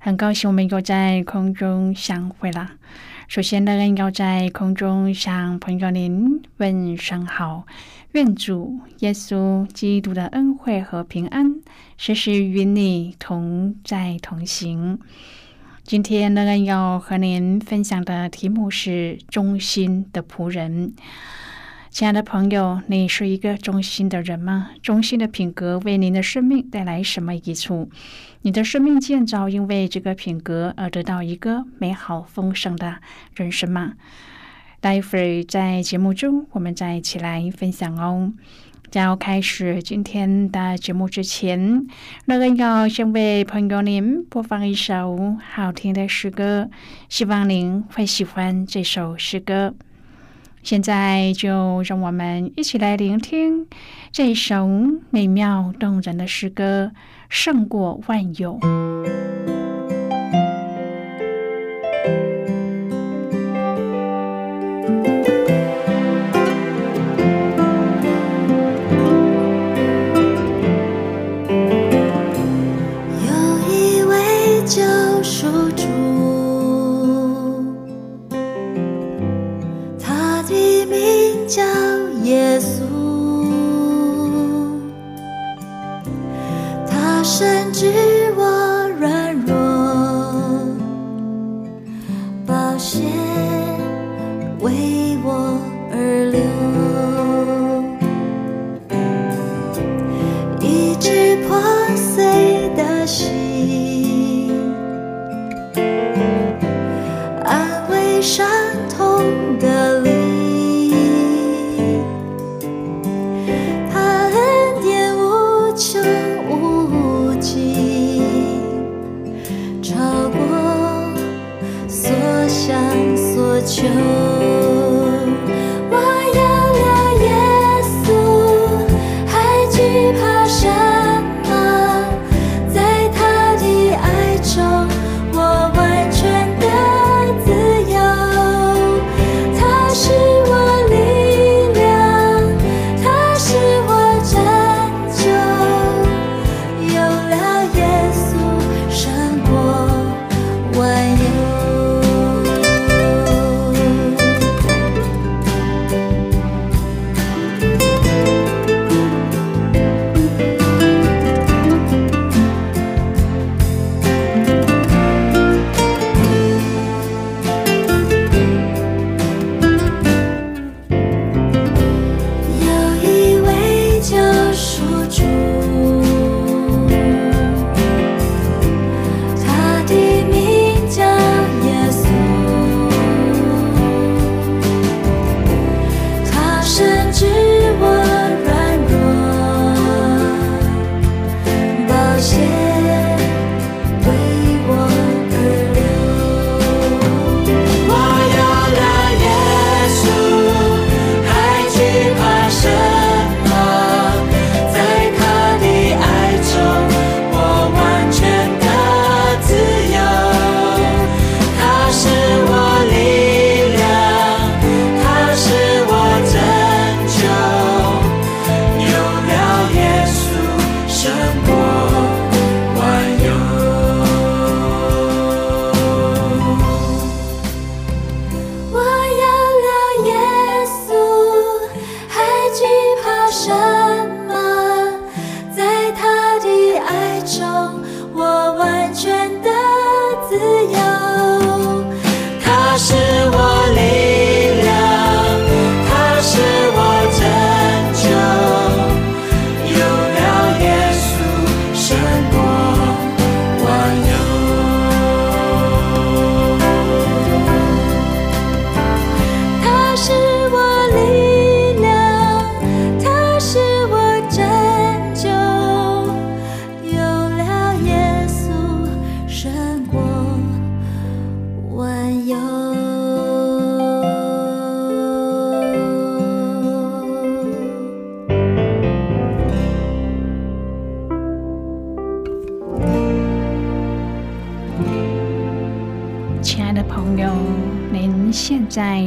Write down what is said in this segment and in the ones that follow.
很高兴我们又在空中相会了。首先呢，要在空中向朋友您问声好，愿主耶稣基督的恩惠和平安时时与你同在同行。今天呢，要和您分享的题目是忠心的仆人。亲爱的朋友，你是一个忠心的人吗？忠心的品格为您的生命带来什么益处？你的生命建造因为这个品格而得到一个美好丰盛的人生吗？待会儿在节目中，我们再一起来分享哦。在要开始今天的节目之前，那个要先为朋友您播放一首好听的诗歌，希望您会喜欢这首诗歌。现在就让我们一起来聆听这首美妙动人的诗歌，胜过万有。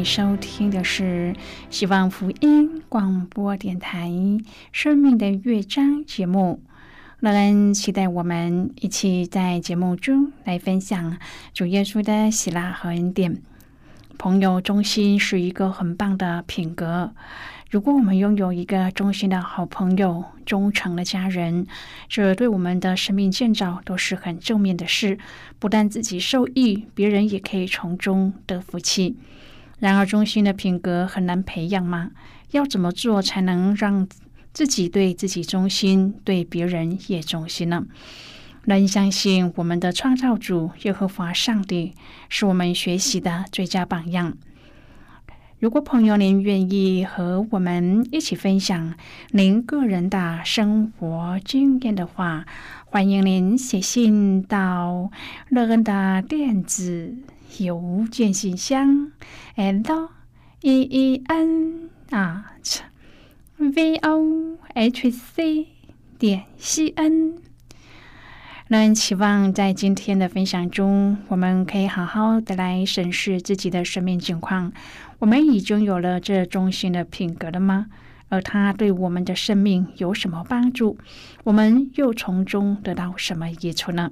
收听的是希望福音广播电台《生命的乐章》节目。乐恩期待我们一起在节目中来分享主耶稣的喜乐和恩典。朋友忠心是一个很棒的品格。如果我们拥有一个忠心的好朋友、忠诚的家人，这对我们的生命建造都是很正面的事。不但自己受益，别人也可以从中得福气。然而，忠心的品格很难培养吗？要怎么做才能让自己对自己忠心，对别人也忠心呢？能相信我们的创造主耶和华上帝是我们学习的最佳榜样。如果朋友您愿意和我们一起分享您个人的生活经验的话，欢迎您写信到乐恩的电子邮件信箱，l e e n 啊，v o h c 点 c n。那期望在今天的分享中，我们可以好好的来审视自己的生命境况。我们已经有了这中心的品格了吗？而它对我们的生命有什么帮助？我们又从中得到什么益处呢？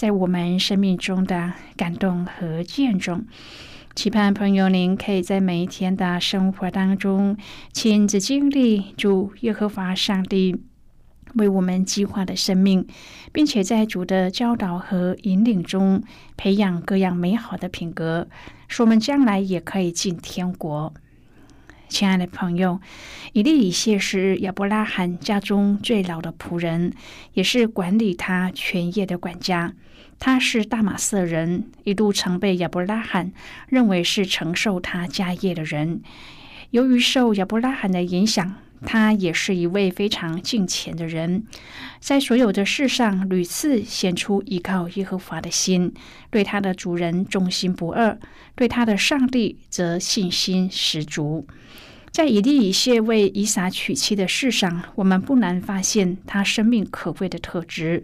在我们生命中的感动和见证。期盼朋友您可以在每一天的生活当中，亲自经历主耶和华上帝。为我们计划的生命，并且在主的教导和引领中培养各样美好的品格，使我们将来也可以进天国。亲爱的朋友，以利以谢是亚伯拉罕家中最老的仆人，也是管理他全业的管家。他是大马色人，一度曾被亚伯拉罕认为是承受他家业的人。由于受亚伯拉罕的影响。他也是一位非常敬虔的人，在所有的事上屡次显出依靠耶和华的心，对他的主人忠心不二，对他的上帝则信心十足。在以利以谢为以撒娶妻的事上，我们不难发现他生命可贵的特质。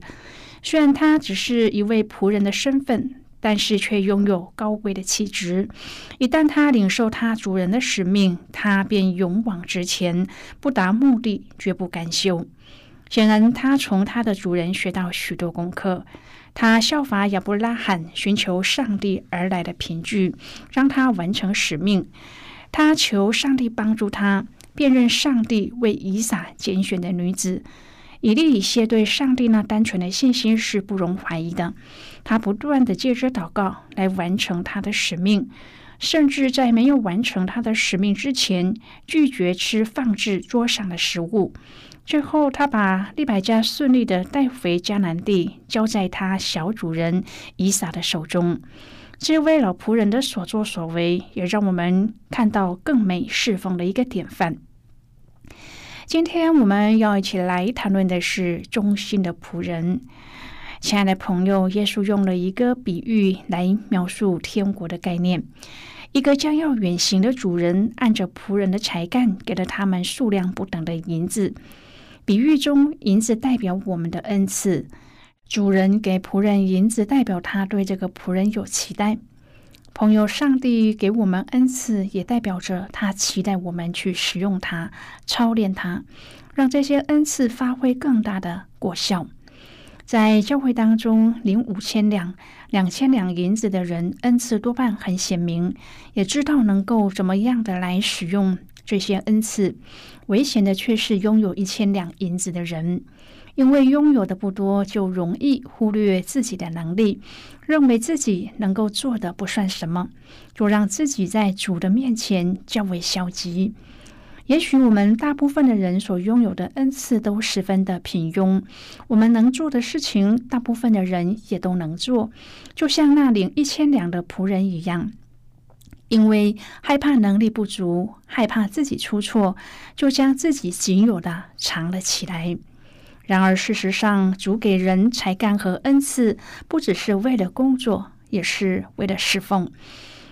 虽然他只是一位仆人的身份。但是却拥有高贵的气质。一旦他领受他主人的使命，他便勇往直前，不达目的绝不甘休。显然，他从他的主人学到许多功课。他效法亚伯拉罕，寻求上帝而来的凭据，让他完成使命。他求上帝帮助他辨认上帝为以撒拣选的女子。以利以谢对上帝那单纯的信心是不容怀疑的。他不断的借着祷告来完成他的使命，甚至在没有完成他的使命之前，拒绝吃放置桌上的食物。最后，他把利百加顺利的带回迦南地，交在他小主人以撒的手中。这位老仆人的所作所为，也让我们看到更美侍奉的一个典范。今天我们要一起来谈论的是忠心的仆人。亲爱的朋友，耶稣用了一个比喻来描述天国的概念：一个将要远行的主人，按着仆人的才干，给了他们数量不等的银子。比喻中，银子代表我们的恩赐，主人给仆人银子，代表他对这个仆人有期待。朋友，上帝给我们恩赐，也代表着他期待我们去使用它、操练它，让这些恩赐发挥更大的果效。在教会当中，领五千两、两千两银子的人，恩赐多半很显明，也知道能够怎么样的来使用这些恩赐。危险的却是拥有一千两银子的人，因为拥有的不多，就容易忽略自己的能力，认为自己能够做的不算什么，就让自己在主的面前较为消极。也许我们大部分的人所拥有的恩赐都十分的平庸，我们能做的事情，大部分的人也都能做，就像那领一千两的仆人一样。因为害怕能力不足，害怕自己出错，就将自己仅有的藏了起来。然而，事实上，主给人才干和恩赐，不只是为了工作，也是为了侍奉。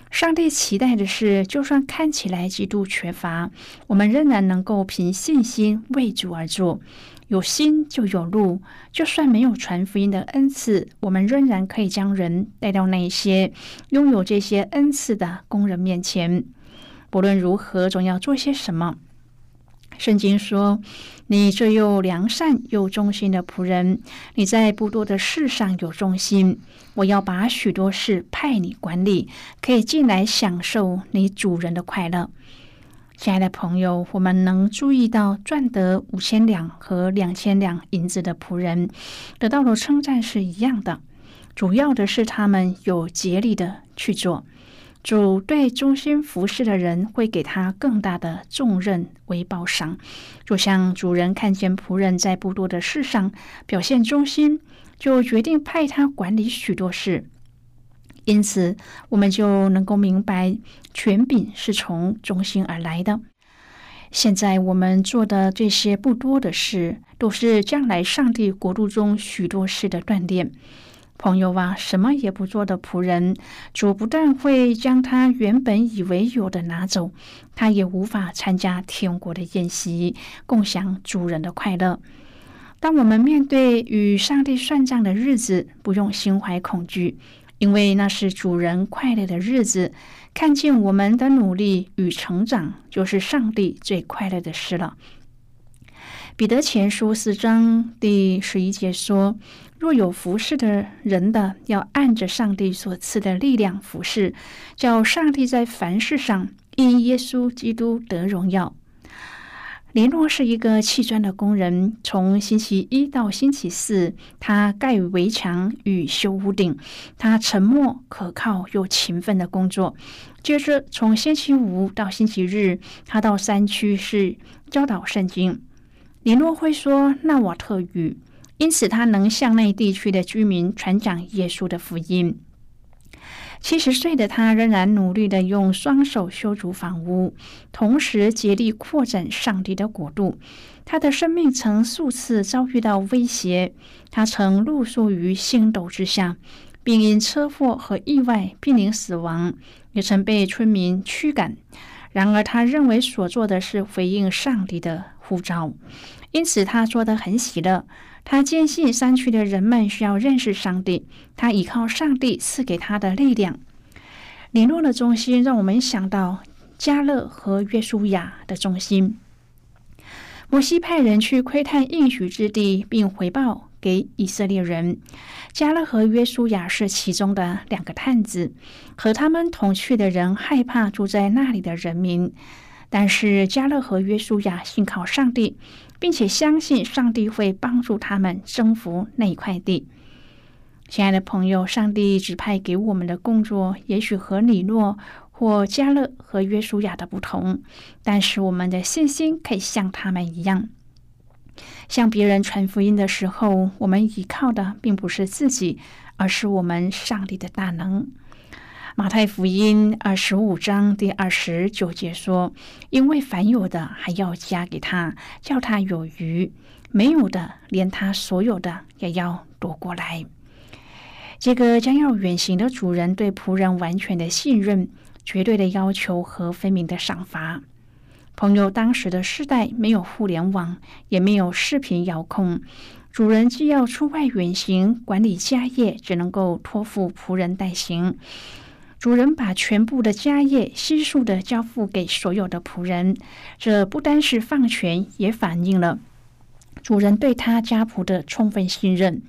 上帝期待的是，就算看起来极度缺乏，我们仍然能够凭信心为主而做。有心就有路，就算没有传福音的恩赐，我们仍然可以将人带到那些拥有这些恩赐的工人面前。不论如何，总要做些什么。圣经说：“你这又良善又忠心的仆人，你在不多的事上有忠心，我要把许多事派你管理，可以进来享受你主人的快乐。”亲爱的朋友，我们能注意到赚得五千两和两千两银子的仆人得到的称赞是一样的，主要的是他们有竭力的去做。主对忠心服侍的人会给他更大的重任为报赏，就像主人看见仆人在不多的事上表现忠心，就决定派他管理许多事。因此，我们就能够明白权柄是从忠心而来的。现在我们做的这些不多的事，都是将来上帝国度中许多事的锻炼。朋友啊，什么也不做的仆人，主不但会将他原本以为有的拿走，他也无法参加天国的宴席，共享主人的快乐。当我们面对与上帝算账的日子，不用心怀恐惧，因为那是主人快乐的日子。看见我们的努力与成长，就是上帝最快乐的事了。彼得前书四章第十一节说。若有服侍的人的，要按着上帝所赐的力量服侍，叫上帝在凡事上因耶稣基督得荣耀。联络是一个砌砖的工人，从星期一到星期四，他盖围墙与修屋顶，他沉默、可靠又勤奋的工作。接着，从星期五到星期日，他到山区是教导圣经。联络会说纳瓦特语。因此，他能向那地区的居民传讲耶稣的福音。七十岁的他仍然努力的用双手修筑房屋，同时竭力扩展上帝的国度。他的生命曾数次遭遇到威胁，他曾露宿于星斗之下，并因车祸和意外濒临死亡，也曾被村民驱赶。然而，他认为所做的是回应上帝的呼召，因此他做得很喜乐。他坚信山区的人们需要认识上帝，他依靠上帝赐给他的力量。联络的中心让我们想到加勒和约书亚的中心。摩西派人去窥探应许之地，并回报给以色列人。加勒和约书亚是其中的两个探子，和他们同去的人害怕住在那里的人民，但是加勒和约书亚信靠上帝。并且相信上帝会帮助他们征服那一块地。亲爱的朋友，上帝指派给我们的工作，也许和李诺或加勒和约书亚的不同，但是我们的信心可以像他们一样。向别人传福音的时候，我们依靠的并不是自己，而是我们上帝的大能。马太福音二十五章第二十九节说：“因为凡有的还要加给他，叫他有余；没有的，连他所有的也要夺过来。”这个将要远行的主人对仆人完全的信任、绝对的要求和分明的赏罚。朋友，当时的世代没有互联网，也没有视频遥控，主人既要出外远行管理家业，只能够托付仆人代行。主人把全部的家业悉数的交付给所有的仆人，这不单是放权，也反映了主人对他家仆的充分信任。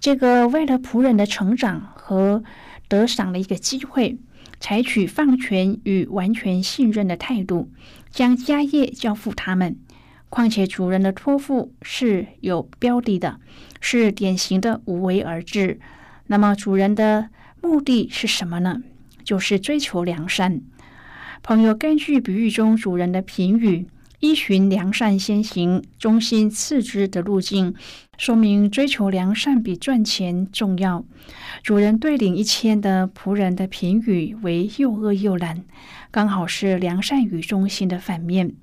这个为了仆人的成长和得赏的一个机会，采取放权与完全信任的态度，将家业交付他们。况且主人的托付是有标的的，是典型的无为而治。那么主人的目的是什么呢？就是追求良善。朋友根据比喻中主人的评语，依循良善先行、忠心次之的路径，说明追求良善比赚钱重要。主人对领一千的仆人的评语为又恶又懒，刚好是良善与忠心的反面。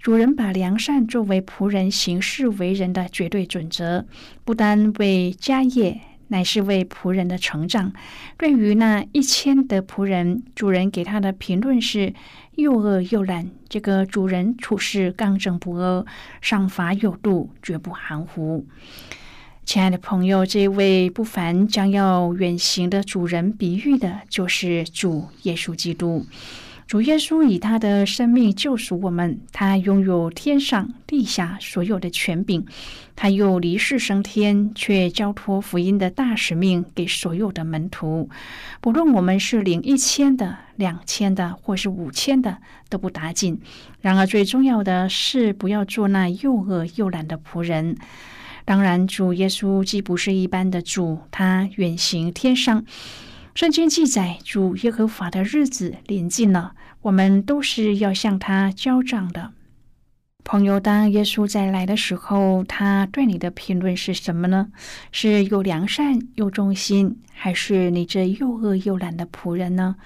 主人把良善作为仆人行事为人的绝对准则，不单为家业。乃是为仆人的成长。对于那一千的仆人，主人给他的评论是又饿又懒。这个主人处事刚正不阿，赏罚有度，绝不含糊。亲爱的朋友，这位不凡将要远行的主人，比喻的就是主耶稣基督。主耶稣以他的生命救赎我们，他拥有天上地下所有的权柄，他又离世升天，却交托福音的大使命给所有的门徒。不论我们是领一千的、两千的，或是五千的，都不打紧。然而最重要的是，不要做那又饿又懒的仆人。当然，主耶稣既不是一般的主，他远行天上。圣经记载，主耶和华的日子临近了。我们都是要向他交账的，朋友。当耶稣再来的时候，他对你的评论是什么呢？是又良善又忠心，还是你这又恶又懒的仆人呢？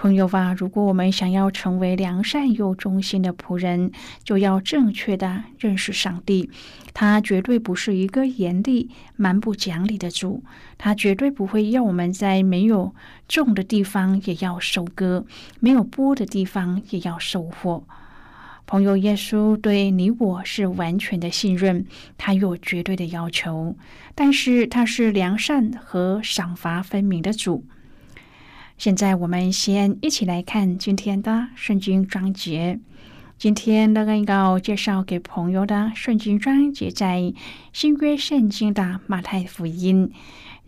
朋友吧，如果我们想要成为良善又忠心的仆人，就要正确的认识上帝。他绝对不是一个严厉、蛮不讲理的主。他绝对不会要我们在没有种的地方也要收割，没有播的地方也要收获。朋友，耶稣对你我是完全的信任，他有绝对的要求，但是他是良善和赏罚分明的主。现在我们先一起来看今天的圣经章节。今天乐恩要介绍给朋友的圣经章节在新约圣经的马太福音。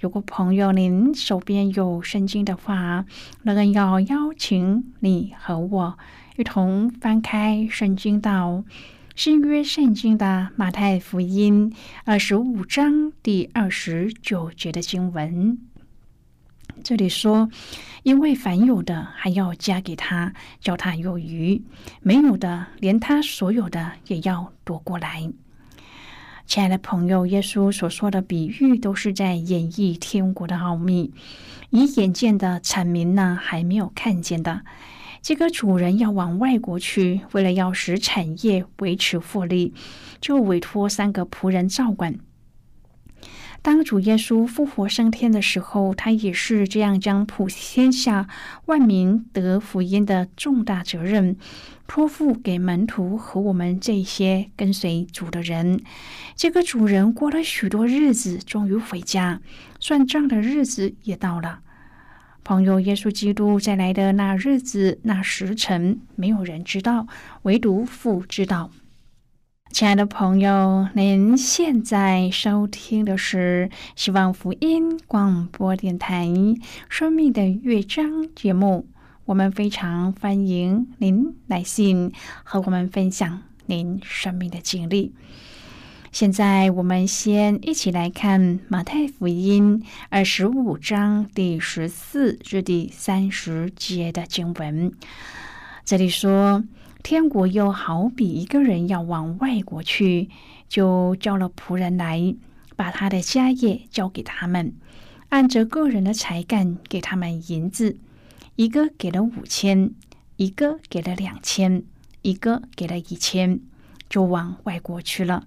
如果朋友您手边有圣经的话，乐恩要邀请你和我一同翻开圣经到新约圣经的马太福音二十五章第二十九节的经文。这里说。因为凡有的还要加给他，叫他有余；没有的，连他所有的也要夺过来。亲爱的朋友，耶稣所说的比喻都是在演绎天国的奥秘，以眼见的阐明呢还没有看见的。这个主人要往外国去，为了要使产业维持获利，就委托三个仆人照管。当主耶稣复活升天的时候，他也是这样将普天下万民得福音的重大责任托付给门徒和我们这些跟随主的人。这个主人过了许多日子，终于回家，算账的日子也到了。朋友，耶稣基督再来的那日子、那时辰，没有人知道，唯独父知道。亲爱的朋友，您现在收听的是希望福音广播电台《生命的乐章》节目。我们非常欢迎您来信和我们分享您生命的经历。现在，我们先一起来看马太福音二十五章第十四至第三十节的经文。这里说。天国又好比一个人要往外国去，就叫了仆人来，把他的家业交给他们，按着个人的才干给他们银子，一个给了五千，一个给了两千，一个给了一千，就往外国去了。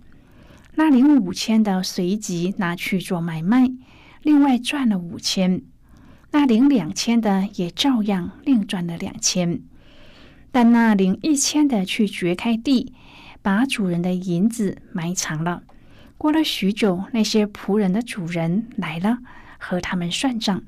那领五千的随即拿去做买卖，另外赚了五千；那领两千的也照样另赚了两千。但那领一千的去掘开地，把主人的银子埋藏了。过了许久，那些仆人的主人来了，和他们算账。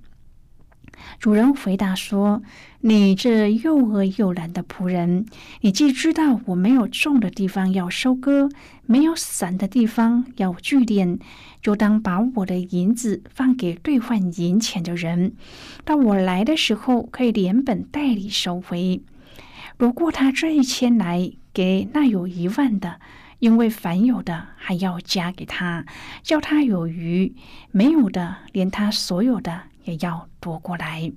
主人回答说：“你这又饿又懒的仆人，你既知道我没有种的地方要收割，没有散的地方要聚敛，就当把我的银子放给兑换银钱的人，到我来的时候，可以连本带利收回。”如果他这一千来给那有一万的，因为凡有的还要加给他，叫他有余；没有的，连他所有的也要夺过来。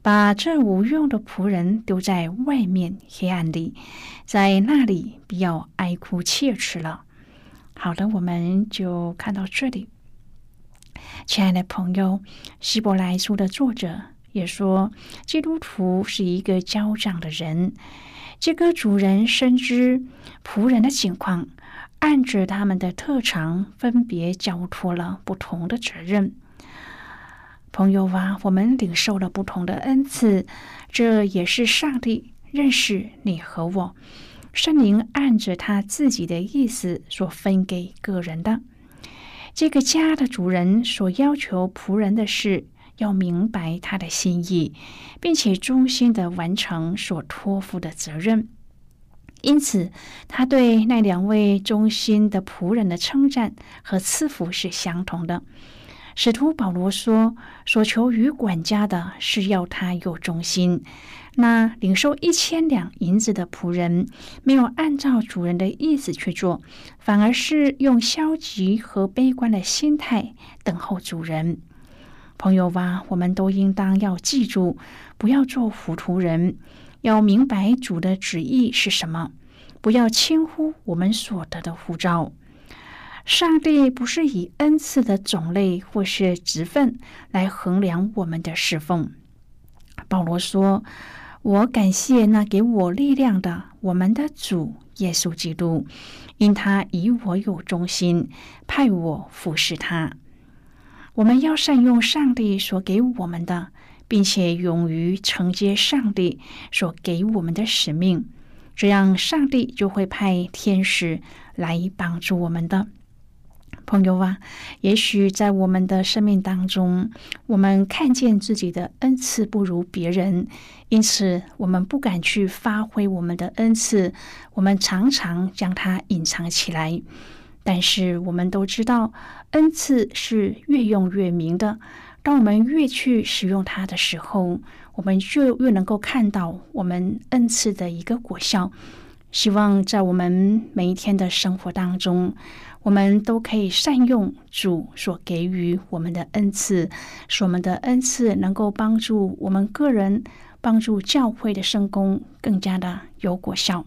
把这无用的仆人丢在外面黑暗里，在那里不要哀哭切齿了。好的，我们就看到这里。亲爱的朋友，希伯来书的作者也说，基督徒是一个交账的人。这个主人深知仆人的情况，按着他们的特长，分别交托了不同的责任。朋友啊，我们领受了不同的恩赐，这也是上帝认识你和我，圣灵按着他自己的意思所分给个人的。这个家的主人所要求仆人的是，要明白他的心意，并且忠心的完成所托付的责任。因此，他对那两位忠心的仆人的称赞和赐福是相同的。使徒保罗说：“所求于管家的是要他有忠心。那领受一千两银子的仆人，没有按照主人的意思去做，反而是用消极和悲观的心态等候主人。朋友吧，我们都应当要记住，不要做糊涂人，要明白主的旨意是什么，不要轻忽我们所得的护照。”上帝不是以恩赐的种类或是职分来衡量我们的侍奉。保罗说：“我感谢那给我力量的我们的主耶稣基督，因他以我有忠心，派我服侍他。我们要善用上帝所给我们的，并且勇于承接上帝所给我们的使命，这样上帝就会派天使来帮助我们的。”朋友啊，也许在我们的生命当中，我们看见自己的恩赐不如别人，因此我们不敢去发挥我们的恩赐，我们常常将它隐藏起来。但是我们都知道，恩赐是越用越明的。当我们越去使用它的时候，我们就越能够看到我们恩赐的一个果效。希望在我们每一天的生活当中。我们都可以善用主所给予我们的恩赐，使我们的恩赐能够帮助我们个人、帮助教会的圣功更加的有果效。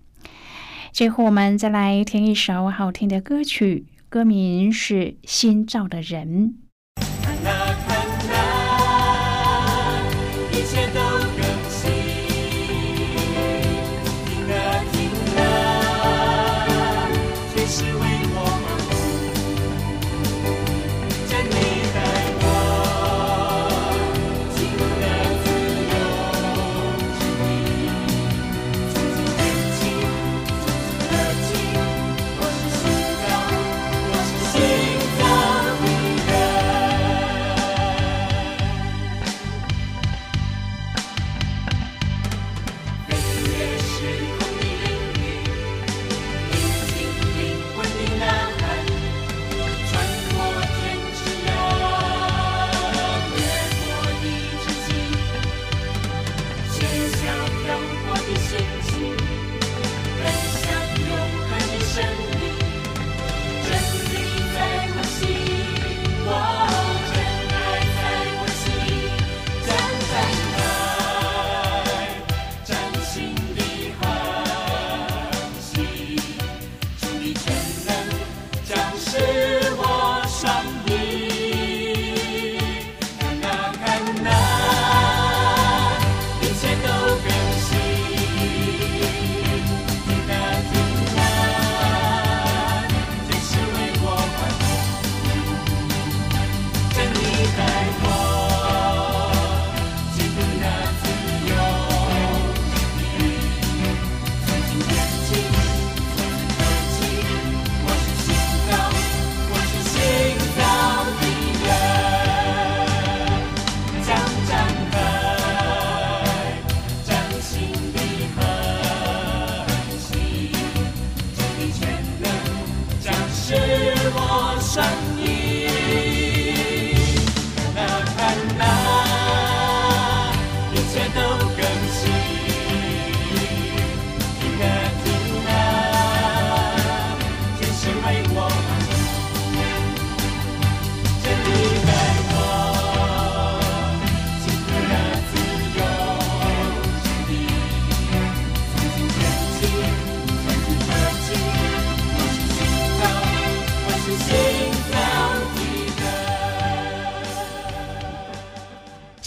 最后，我们再来听一首好听的歌曲，歌名是《新造的人》。